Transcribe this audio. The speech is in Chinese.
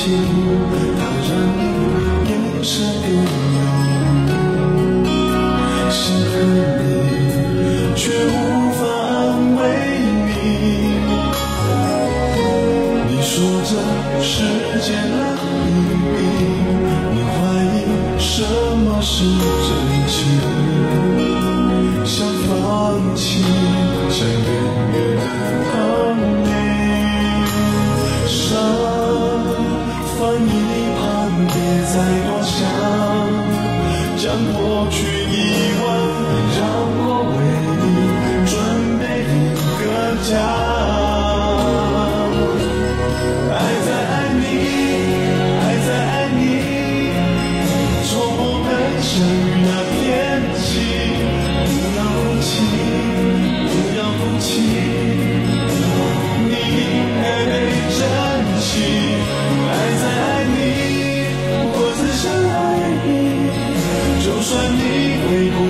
眼睛，它让你眼神更忧。想恨你，却无法安慰你。你说这世间冷冰冰，你怀疑什么是真情。再多想，将过去遗忘，让我为你准备一个家。爱在爱你，爱在爱你。从我们相遇那天起，不要哭泣，不要哭泣，就算你会哭